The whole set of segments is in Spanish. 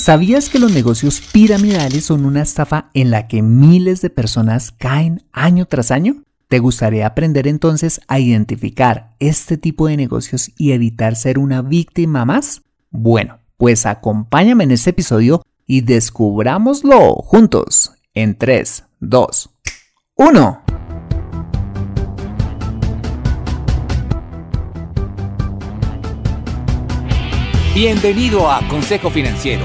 ¿Sabías que los negocios piramidales son una estafa en la que miles de personas caen año tras año? ¿Te gustaría aprender entonces a identificar este tipo de negocios y evitar ser una víctima más? Bueno, pues acompáñame en este episodio y descubrámoslo juntos en 3, 2, 1. Bienvenido a Consejo Financiero,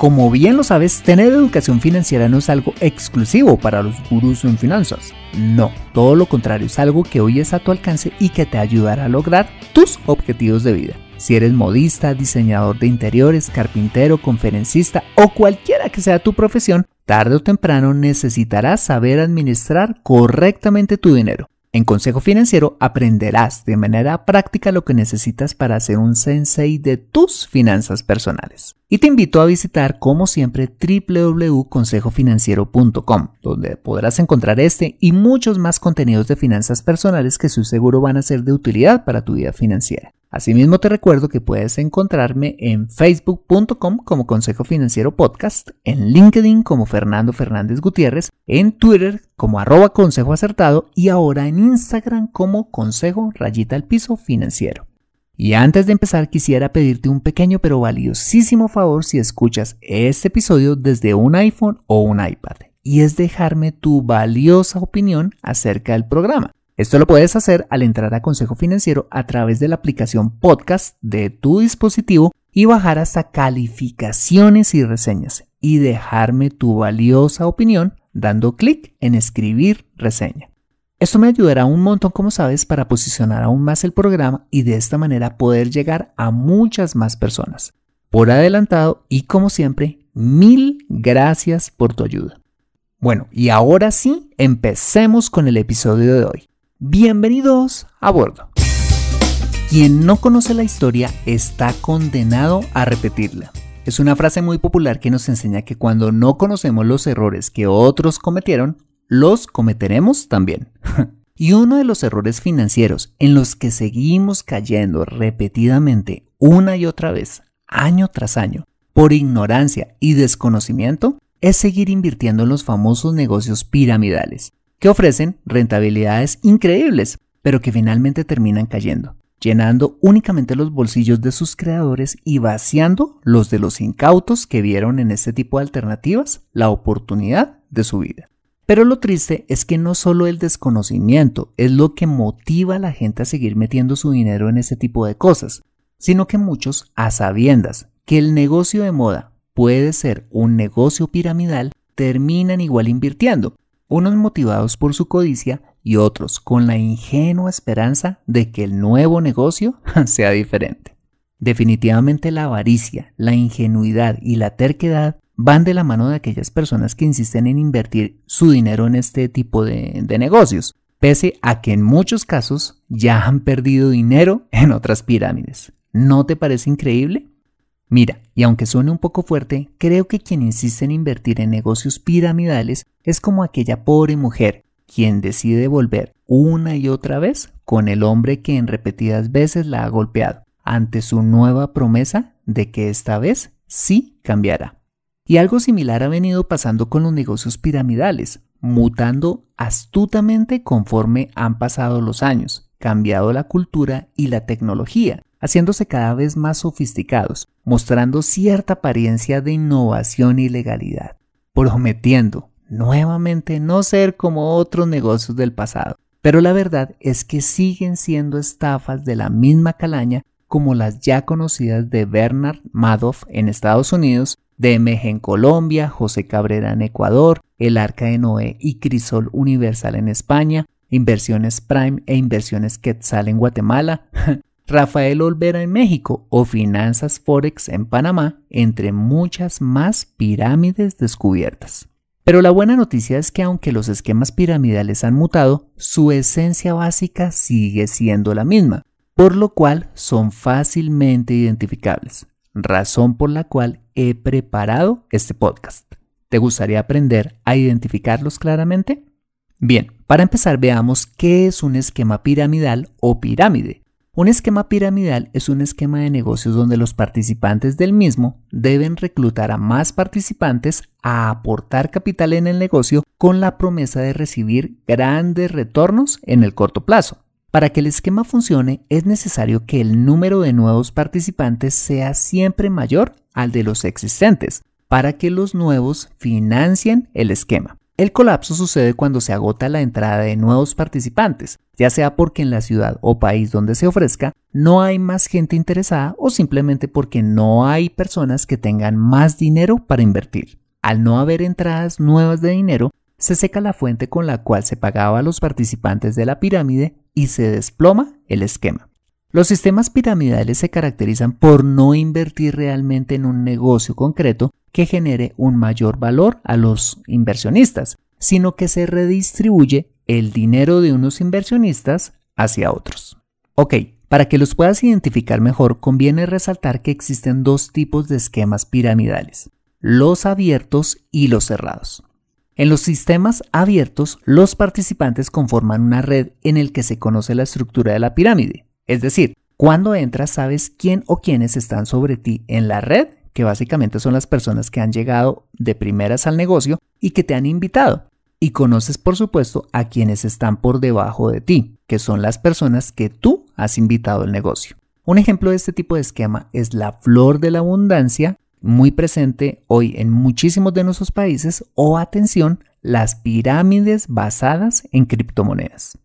Como bien lo sabes, tener educación financiera no es algo exclusivo para los gurús en finanzas. No, todo lo contrario, es algo que hoy es a tu alcance y que te ayudará a lograr tus objetivos de vida. Si eres modista, diseñador de interiores, carpintero, conferencista o cualquiera que sea tu profesión, tarde o temprano necesitarás saber administrar correctamente tu dinero. En Consejo Financiero aprenderás de manera práctica lo que necesitas para ser un sensei de tus finanzas personales. Y te invito a visitar, como siempre, www.consejofinanciero.com, donde podrás encontrar este y muchos más contenidos de finanzas personales que su seguro van a ser de utilidad para tu vida financiera. Asimismo te recuerdo que puedes encontrarme en facebook.com como Consejo Financiero Podcast, en LinkedIn como Fernando Fernández Gutiérrez, en Twitter como arroba consejo acertado y ahora en Instagram como consejo rayita al piso financiero. Y antes de empezar quisiera pedirte un pequeño pero valiosísimo favor si escuchas este episodio desde un iPhone o un iPad, y es dejarme tu valiosa opinión acerca del programa. Esto lo puedes hacer al entrar a Consejo Financiero a través de la aplicación podcast de tu dispositivo y bajar hasta calificaciones y reseñas y dejarme tu valiosa opinión dando clic en escribir reseña. Esto me ayudará un montón, como sabes, para posicionar aún más el programa y de esta manera poder llegar a muchas más personas. Por adelantado y como siempre, mil gracias por tu ayuda. Bueno, y ahora sí, empecemos con el episodio de hoy. Bienvenidos a bordo. Quien no conoce la historia está condenado a repetirla. Es una frase muy popular que nos enseña que cuando no conocemos los errores que otros cometieron, los cometeremos también. y uno de los errores financieros en los que seguimos cayendo repetidamente una y otra vez, año tras año, por ignorancia y desconocimiento, es seguir invirtiendo en los famosos negocios piramidales, que ofrecen rentabilidades increíbles, pero que finalmente terminan cayendo, llenando únicamente los bolsillos de sus creadores y vaciando los de los incautos que vieron en este tipo de alternativas la oportunidad de su vida. Pero lo triste es que no solo el desconocimiento es lo que motiva a la gente a seguir metiendo su dinero en ese tipo de cosas, sino que muchos, a sabiendas que el negocio de moda puede ser un negocio piramidal, terminan igual invirtiendo, unos motivados por su codicia y otros con la ingenua esperanza de que el nuevo negocio sea diferente. Definitivamente la avaricia, la ingenuidad y la terquedad van de la mano de aquellas personas que insisten en invertir su dinero en este tipo de, negocios, pese a que en muchos casos ya han perdido dinero en otras pirámides. ¿No te parece increíble? Mira, y aunque suene un poco fuerte, creo que quien insiste en invertir en negocios piramidales es como aquella pobre mujer quien decide volver una y otra vez con el hombre que en repetidas veces la ha golpeado, ante su nueva promesa de que esta vez sí cambiará. Y algo similar ha venido pasando con los negocios piramidales, mutando astutamente conforme han pasado los años, cambiado la cultura y la tecnología, haciéndose cada vez más sofisticados, mostrando cierta apariencia de innovación y legalidad, prometiendo, nuevamente no ser como otros negocios del pasado. Pero la verdad es que siguen siendo estafas de la misma calaña como las ya conocidas de Bernard Madoff en Estados Unidos, DMG en Colombia, José Cabrera en Ecuador, El Arca de Noé y Crisol Universal en España, Inversiones Prime e Inversiones Quetzal en Guatemala, Rafael Olvera en México o Finanzas Forex en Panamá, entre muchas más pirámides descubiertas. Pero la buena noticia es que aunque los esquemas piramidales han mutado, su esencia básica sigue siendo la misma, por lo cual son fácilmente identificables, razón por la cual he preparado este podcast. ¿Te gustaría aprender a identificarlos claramente? Bien, para empezar veamos qué es un esquema piramidal o pirámide. Un esquema piramidal es un esquema de negocios donde los participantes del mismo deben reclutar a más participantes a aportar capital en el negocio con la promesa de recibir grandes retornos en el corto plazo. Para que el esquema funcione es necesario que el número de nuevos participantes sea siempre mayor al de los existentes, para que los nuevos financien el esquema. El colapso sucede cuando se agota la entrada de nuevos participantes, ya sea porque en la ciudad o país donde se ofrezca no hay más gente interesada o simplemente porque no hay personas que tengan más dinero para invertir. Al no haber entradas nuevas de dinero, se seca la fuente con la cual se pagaba a los participantes de la pirámide y se desploma el esquema. Los sistemas piramidales se caracterizan por no invertir realmente en un negocio concreto que genere un mayor valor a los inversionistas, sino que se redistribuye el dinero de unos inversionistas hacia otros. Ok, para que los puedas identificar mejor, conviene resaltar que existen dos tipos de esquemas piramidales, los abiertos y los cerrados. En los sistemas abiertos, los participantes conforman una red en el que se conoce la estructura de la pirámide. Es decir, cuando entras sabes quién o quiénes están sobre ti en la red, que básicamente son las personas que han llegado de primeras al negocio y que te han invitado. Y conoces por supuesto a quienes están por debajo de ti, que son las personas que tú has invitado al negocio. Un ejemplo de este tipo de esquema es la flor de la abundancia, muy presente hoy en muchísimos de nuestros países, o atención, las pirámides basadas en criptomonedas.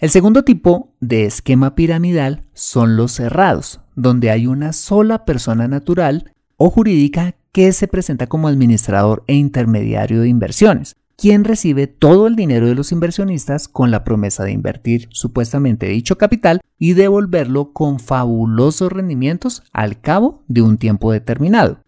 El segundo tipo de esquema piramidal son los cerrados, donde hay una sola persona natural o jurídica que se presenta como administrador e intermediario de inversiones, quien recibe todo el dinero de los inversionistas con la promesa de invertir supuestamente dicho capital y devolverlo con fabulosos rendimientos al cabo de un tiempo determinado.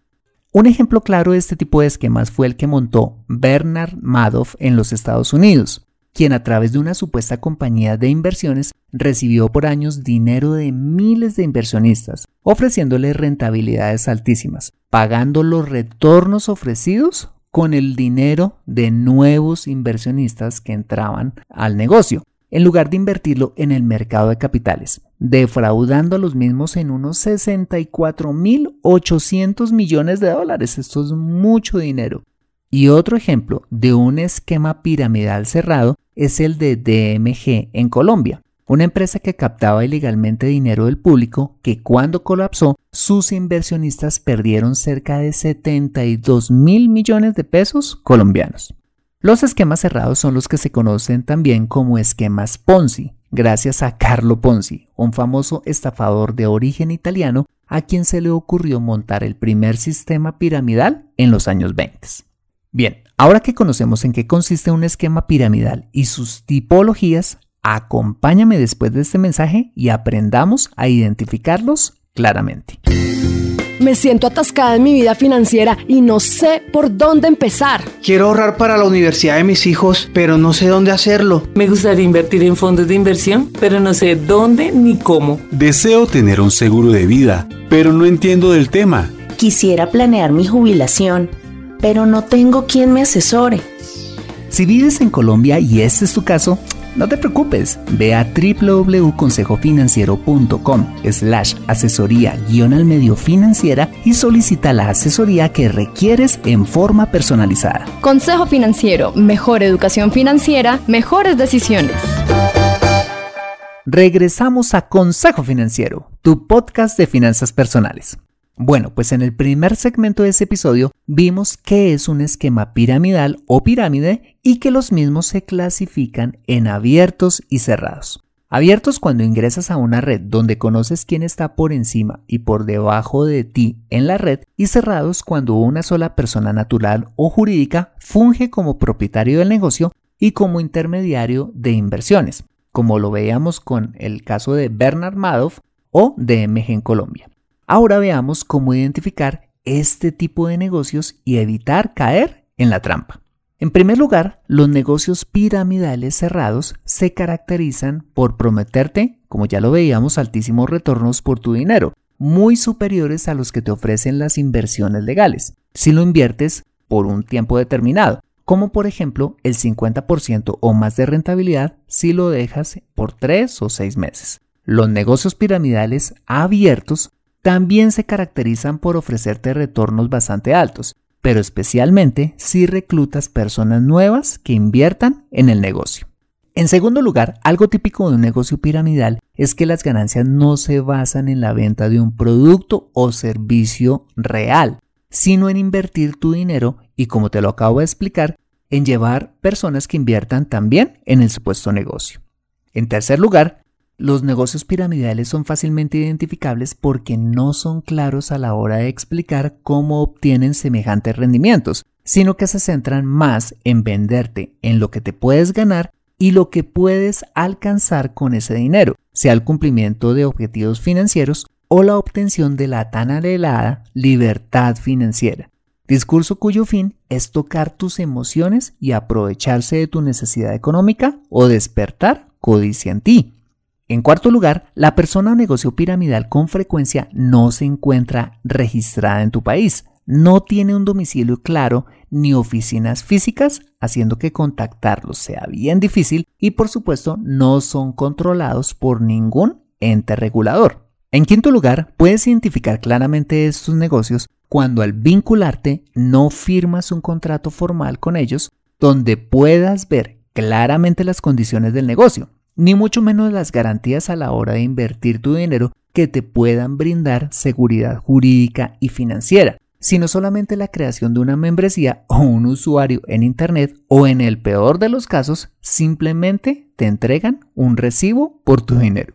Un ejemplo claro de este tipo de esquemas fue el que montó Bernard Madoff en los Estados Unidos, quien a través de una supuesta compañía de inversiones recibió por años dinero de miles de inversionistas, ofreciéndoles rentabilidades altísimas, pagando los retornos ofrecidos con el dinero de nuevos inversionistas que entraban al negocio, en lugar de invertirlo en el mercado de capitales, defraudando a los mismos en unos 64.800 millones de dólares. Esto es mucho dinero. Y otro ejemplo de un esquema piramidal cerrado es el de DMG en Colombia, una empresa que captaba ilegalmente dinero del público que cuando colapsó sus inversionistas perdieron cerca de 72 mil millones de pesos colombianos. Los esquemas cerrados son los que se conocen también como esquemas Ponzi, gracias a Carlo Ponzi, un famoso estafador de origen italiano a quien se le ocurrió montar el primer sistema piramidal en los años 20. Bien, ahora que conocemos en qué consiste un esquema piramidal y sus tipologías, acompáñame después de este mensaje y aprendamos a identificarlos claramente. Me siento atascada en mi vida financiera y no sé por dónde empezar. Quiero ahorrar para la universidad de mis hijos, pero no sé dónde hacerlo. Me gustaría invertir en fondos de inversión, pero no sé dónde ni cómo. Deseo tener un seguro de vida, pero no entiendo del tema. Quisiera planear mi jubilación pero no tengo quien me asesore. Si vives en Colombia y este es tu caso, no te preocupes, ve a www.consejofinanciero.com slash asesoría guion al medio financiera y solicita la asesoría que requieres en forma personalizada. Consejo Financiero, mejor educación financiera, mejores decisiones. Regresamos a Consejo Financiero, tu podcast de finanzas personales. Bueno, pues en el primer segmento de ese episodio vimos qué es un esquema piramidal o pirámide y que los mismos se clasifican en abiertos y cerrados. Abiertos cuando ingresas a una red donde conoces quién está por encima y por debajo de ti en la red y cerrados cuando una sola persona natural o jurídica funge como propietario del negocio y como intermediario de inversiones, como lo veíamos con el caso de Bernard Madoff o de MG en Colombia. Ahora veamos cómo identificar este tipo de negocios y evitar caer en la trampa. En primer lugar, los negocios piramidales cerrados se caracterizan por prometerte, como ya lo veíamos, altísimos retornos por tu dinero, muy superiores a los que te ofrecen las inversiones legales, si lo inviertes por un tiempo determinado, como por ejemplo el 50% o más de rentabilidad si lo dejas por 3 o 6 meses. Los negocios piramidales abiertos también se caracterizan por ofrecerte retornos bastante altos, pero especialmente si reclutas personas nuevas que inviertan en el negocio. En segundo lugar, algo típico de un negocio piramidal es que las ganancias no se basan en la venta de un producto o servicio real, sino en invertir tu dinero y, como te lo acabo de explicar, en llevar personas que inviertan también en el supuesto negocio. En tercer lugar, los negocios piramidales son fácilmente identificables porque no son claros a la hora de explicar cómo obtienen semejantes rendimientos, sino que se centran más en venderte en lo que te puedes ganar y lo que puedes alcanzar con ese dinero, sea el cumplimiento de objetivos financieros o la obtención de la tan anhelada libertad financiera. Discurso cuyo fin es tocar tus emociones y aprovecharse de tu necesidad económica o despertar codicia en ti. En cuarto lugar, la persona o negocio piramidal con frecuencia no se encuentra registrada en tu país, no tiene un domicilio claro ni oficinas físicas, haciendo que contactarlos sea bien difícil y por supuesto no son controlados por ningún ente regulador. En quinto lugar, puedes identificar claramente estos negocios cuando al vincularte no firmas un contrato formal con ellos donde puedas ver claramente las condiciones del negocio, ni mucho menos las garantías a la hora de invertir tu dinero que te puedan brindar seguridad jurídica y financiera, sino solamente la creación de una membresía o un usuario en Internet o en el peor de los casos simplemente te entregan un recibo por tu dinero.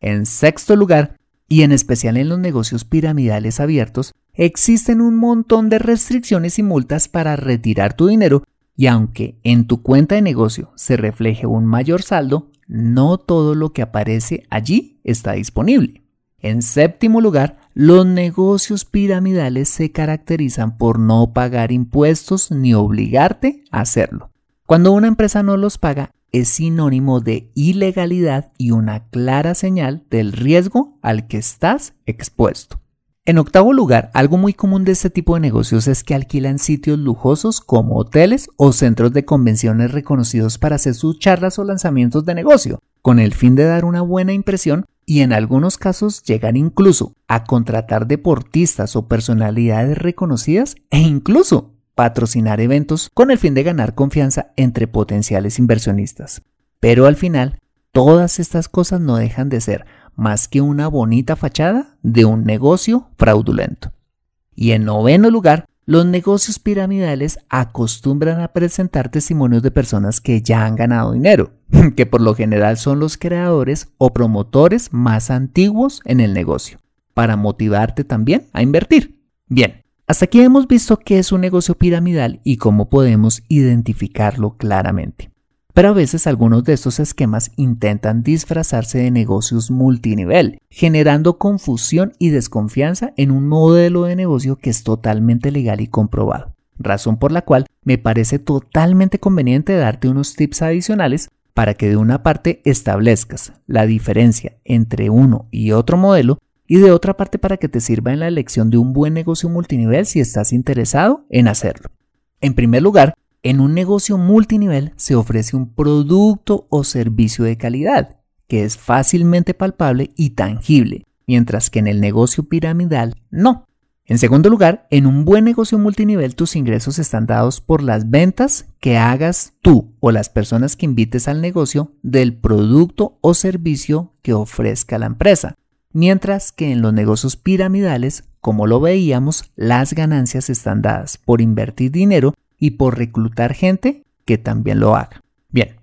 En sexto lugar, y en especial en los negocios piramidales abiertos, existen un montón de restricciones y multas para retirar tu dinero y aunque en tu cuenta de negocio se refleje un mayor saldo, no todo lo que aparece allí está disponible. En séptimo lugar, los negocios piramidales se caracterizan por no pagar impuestos ni obligarte a hacerlo. Cuando una empresa no los paga, es sinónimo de ilegalidad y una clara señal del riesgo al que estás expuesto. En octavo lugar, algo muy común de este tipo de negocios es que alquilan sitios lujosos como hoteles o centros de convenciones reconocidos para hacer sus charlas o lanzamientos de negocio, con el fin de dar una buena impresión y en algunos casos llegan incluso a contratar deportistas o personalidades reconocidas e incluso patrocinar eventos con el fin de ganar confianza entre potenciales inversionistas. Pero al final, todas estas cosas no dejan de ser más que una bonita fachada de un negocio fraudulento. Y en noveno lugar, los negocios piramidales acostumbran a presentar testimonios de personas que ya han ganado dinero, que por lo general son los creadores o promotores más antiguos en el negocio, para motivarte también a invertir. Bien, hasta aquí hemos visto qué es un negocio piramidal y cómo podemos identificarlo claramente. Pero a veces algunos de estos esquemas intentan disfrazarse de negocios multinivel, generando confusión y desconfianza en un modelo de negocio que es totalmente legal y comprobado. Razón por la cual me parece totalmente conveniente darte unos tips adicionales para que de una parte establezcas la diferencia entre uno y otro modelo y de otra parte para que te sirva en la elección de un buen negocio multinivel si estás interesado en hacerlo. En primer lugar, en un negocio multinivel se ofrece un producto o servicio de calidad que es fácilmente palpable y tangible, mientras que en el negocio piramidal no. En segundo lugar, en un buen negocio multinivel tus ingresos están dados por las ventas que hagas tú o las personas que invites al negocio del producto o servicio que ofrezca la empresa, mientras que en los negocios piramidales como lo veíamos, las ganancias están dadas por invertir dinero y por reclutar gente que también lo haga. Bien,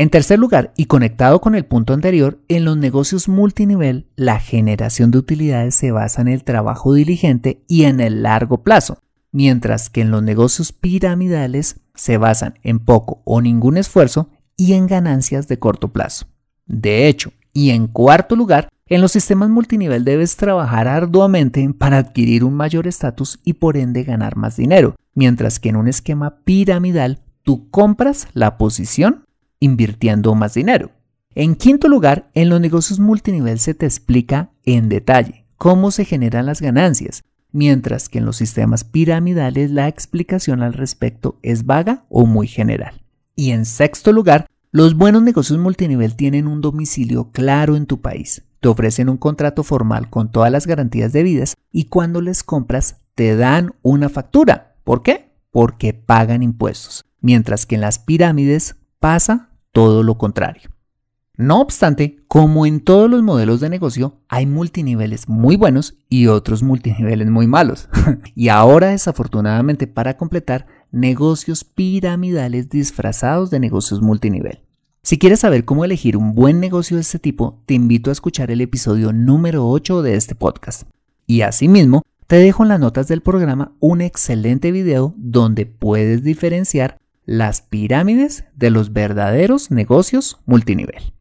en tercer lugar, y conectado con el punto anterior, en los negocios multinivel, la generación de utilidades se basa en el trabajo diligente y en el largo plazo, mientras que en los negocios piramidales se basan en poco o ningún esfuerzo y en ganancias de corto plazo. De hecho, y en cuarto lugar, en los sistemas multinivel debes trabajar arduamente para adquirir un mayor estatus y por ende ganar más dinero, mientras que en un esquema piramidal tú compras la posición invirtiendo más dinero. En quinto lugar, en los negocios multinivel se te explica en detalle cómo se generan las ganancias, mientras que en los sistemas piramidales la explicación al respecto es vaga o muy general. Y en sexto lugar, los buenos negocios multinivel tienen un domicilio claro en tu país. Te ofrecen un contrato formal con todas las garantías debidas y cuando les compras te dan una factura. ¿Por qué? Porque pagan impuestos. Mientras que en las pirámides pasa todo lo contrario. No obstante, como en todos los modelos de negocio, hay multiniveles muy buenos y otros multiniveles muy malos. y ahora, desafortunadamente, para completar, negocios piramidales disfrazados de negocios multinivel. Si quieres saber cómo elegir un buen negocio de este tipo, te invito a escuchar el episodio número 8 de este podcast. Y asimismo, te dejo en las notas del programa un excelente video donde puedes diferenciar las pirámides de los verdaderos negocios multinivel.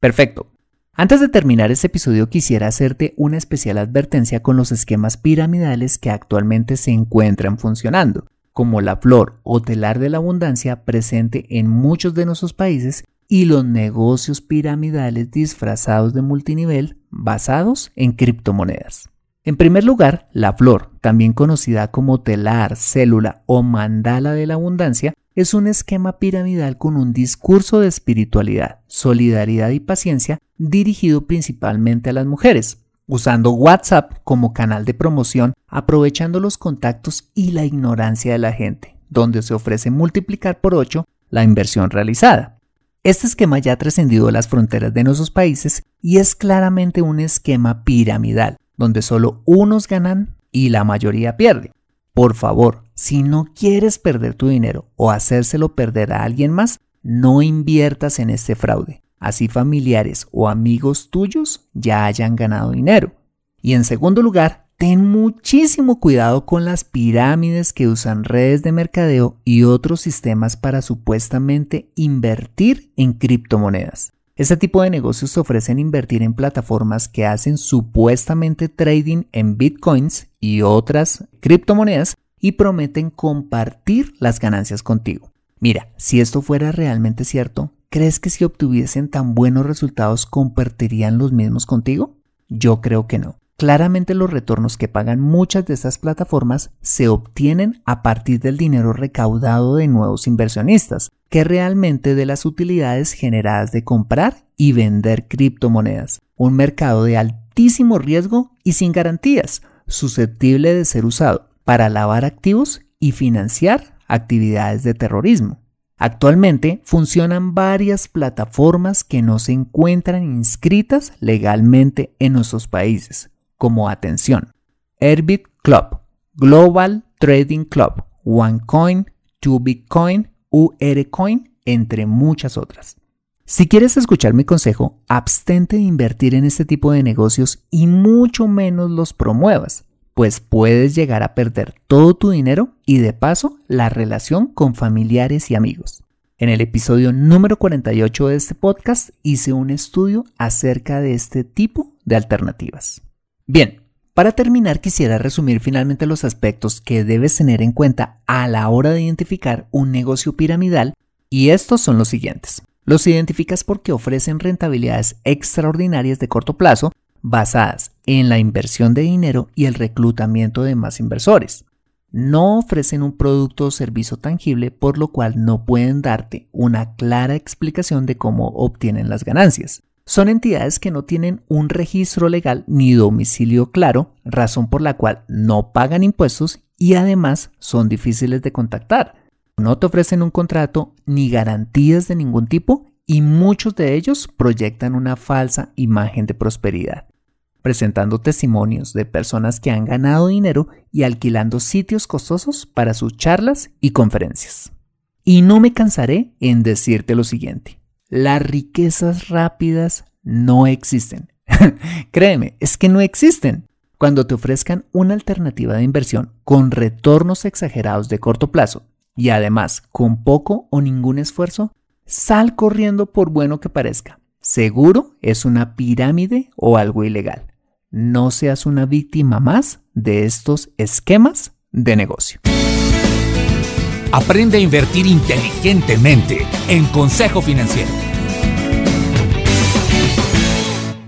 Perfecto. Antes de terminar este episodio quisiera hacerte una especial advertencia con los esquemas piramidales que actualmente se encuentran funcionando, como la flor o telar de la abundancia presente en muchos de nuestros países y los negocios piramidales disfrazados de multinivel basados en criptomonedas. En primer lugar, la flor, también conocida como telar, célula o mandala de la abundancia, es un esquema piramidal con un discurso de espiritualidad, solidaridad y paciencia dirigido principalmente a las mujeres, usando WhatsApp como canal de promoción, aprovechando los contactos y la ignorancia de la gente, donde se ofrece multiplicar por 8 la inversión realizada. Este esquema ya ha trascendido las fronteras de nuestros países y es claramente un esquema piramidal, donde solo unos ganan y la mayoría pierde. Por favor, si no quieres perder tu dinero o hacérselo perder a alguien más, no inviertas en este fraude. Así familiares o amigos tuyos ya hayan ganado dinero. Y en segundo lugar, ten muchísimo cuidado con las pirámides que usan redes de mercadeo y otros sistemas para supuestamente invertir en criptomonedas. Este tipo de negocios ofrecen invertir en plataformas que hacen supuestamente trading en bitcoins y otras criptomonedas y prometen compartir las ganancias contigo. Mira, si esto fuera realmente cierto, ¿crees que si obtuviesen tan buenos resultados compartirían los mismos contigo? Yo creo que no. Claramente los retornos que pagan muchas de estas plataformas se obtienen a partir del dinero recaudado de nuevos inversionistas, que realmente de las utilidades generadas de comprar y vender criptomonedas, un mercado de altísimo riesgo y sin garantías, susceptible de ser usado para lavar activos y financiar actividades de terrorismo. Actualmente funcionan varias plataformas que no se encuentran inscritas legalmente en nuestros países, como atención, Airbit Club, Global Trading Club, OneCoin, 2Bitcoin, URCoin, entre muchas otras. Si quieres escuchar mi consejo, abstente de invertir en este tipo de negocios y mucho menos los promuevas, pues puedes llegar a perder todo tu dinero y de paso la relación con familiares y amigos. En el episodio número 48 de este podcast hice un estudio acerca de este tipo de alternativas. Bien, para terminar quisiera resumir finalmente los aspectos que debes tener en cuenta a la hora de identificar un negocio piramidal y estos son los siguientes. Los identificas porque ofrecen rentabilidades extraordinarias de corto plazo basadas en la inversión de dinero y el reclutamiento de más inversores. No ofrecen un producto o servicio tangible por lo cual no pueden darte una clara explicación de cómo obtienen las ganancias son entidades que no tienen un registro legal ni domicilio claro, razón por la cual no pagan impuestos y además son difíciles de contactar. No te ofrecen un contrato ni garantías de ningún tipo y muchos de ellos proyectan una falsa imagen de prosperidad. presentando testimonios de personas que han ganado dinero y alquilando sitios costosos para sus charlas y conferencias. Y no me cansaré en decirte lo siguiente, las riquezas rápidas no existen. Créeme, es que no existen. Cuando te ofrezcan una alternativa de inversión con retornos exagerados de corto plazo y además con poco o ningún esfuerzo, sal corriendo por bueno que parezca. Seguro es una pirámide o algo ilegal. No seas una víctima más de estos esquemas de negocio. Aprende a invertir inteligentemente en Consejo Financiero.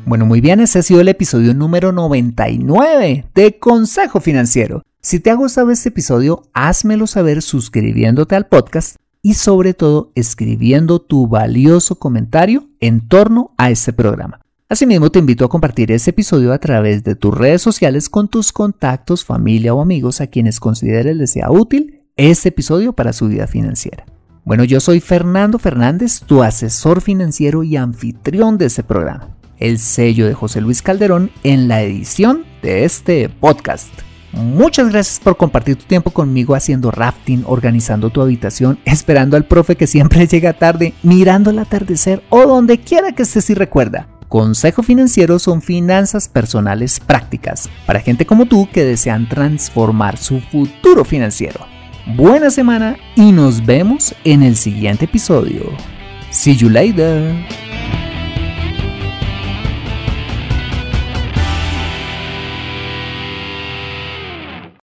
Bueno, muy bien, ese ha sido el episodio número 99 de Consejo Financiero. Si te ha gustado este episodio, házmelo saber suscribiéndote al podcast y sobre todo escribiendo tu valioso comentario en torno a este programa. Asimismo, te invito a compartir este episodio a través de tus redes sociales con tus contactos, familia o amigos a quienes consideres les sea útil este episodio para su vida financiera. Bueno, yo soy Fernando Fernández, tu asesor financiero y anfitrión de este programa. El sello de José Luis Calderón en la edición de este podcast. Muchas gracias por compartir tu tiempo conmigo haciendo rafting, organizando tu habitación, esperando al profe que siempre llega tarde, mirando el atardecer o donde quiera que estés y recuerda. Consejo Financiero son finanzas personales prácticas para gente como tú que desean transformar su futuro financiero. Buena semana y nos vemos en el siguiente episodio. See you later.